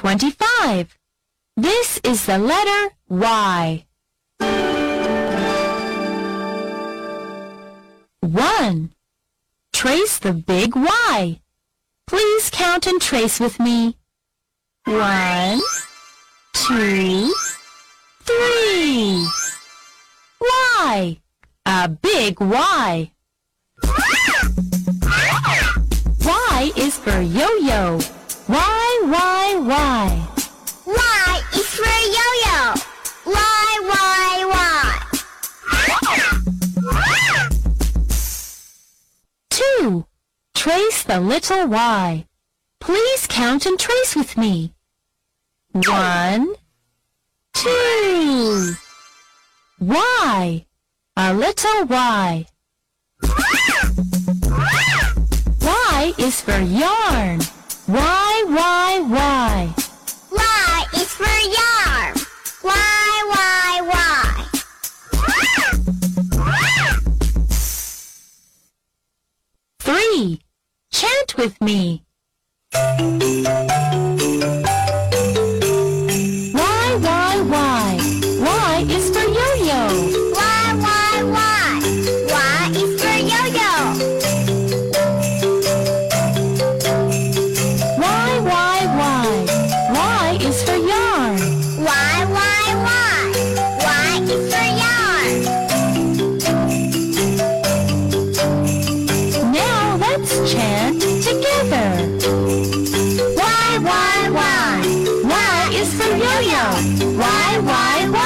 25. This is the letter Y. 1. Trace the big Y. Please count and trace with me. One, two, three. Y. A big Y. Y is for yo-yo. Y, Y, Y. Y is for yo-yo. Y, Y, Y. 2. Trace the little Y. Please count and trace with me. One, two. Y. A little Y. Y is for yarn. Y, Y, why? Y is for yarn. Y, Y, Y? 3. Chant with me. Y, Y, Y? Y is for is for yarn. Y, Y, Y. Y is for yarn. Now let's chant together. Y, Y, Y. Y is for yo-yo. Y,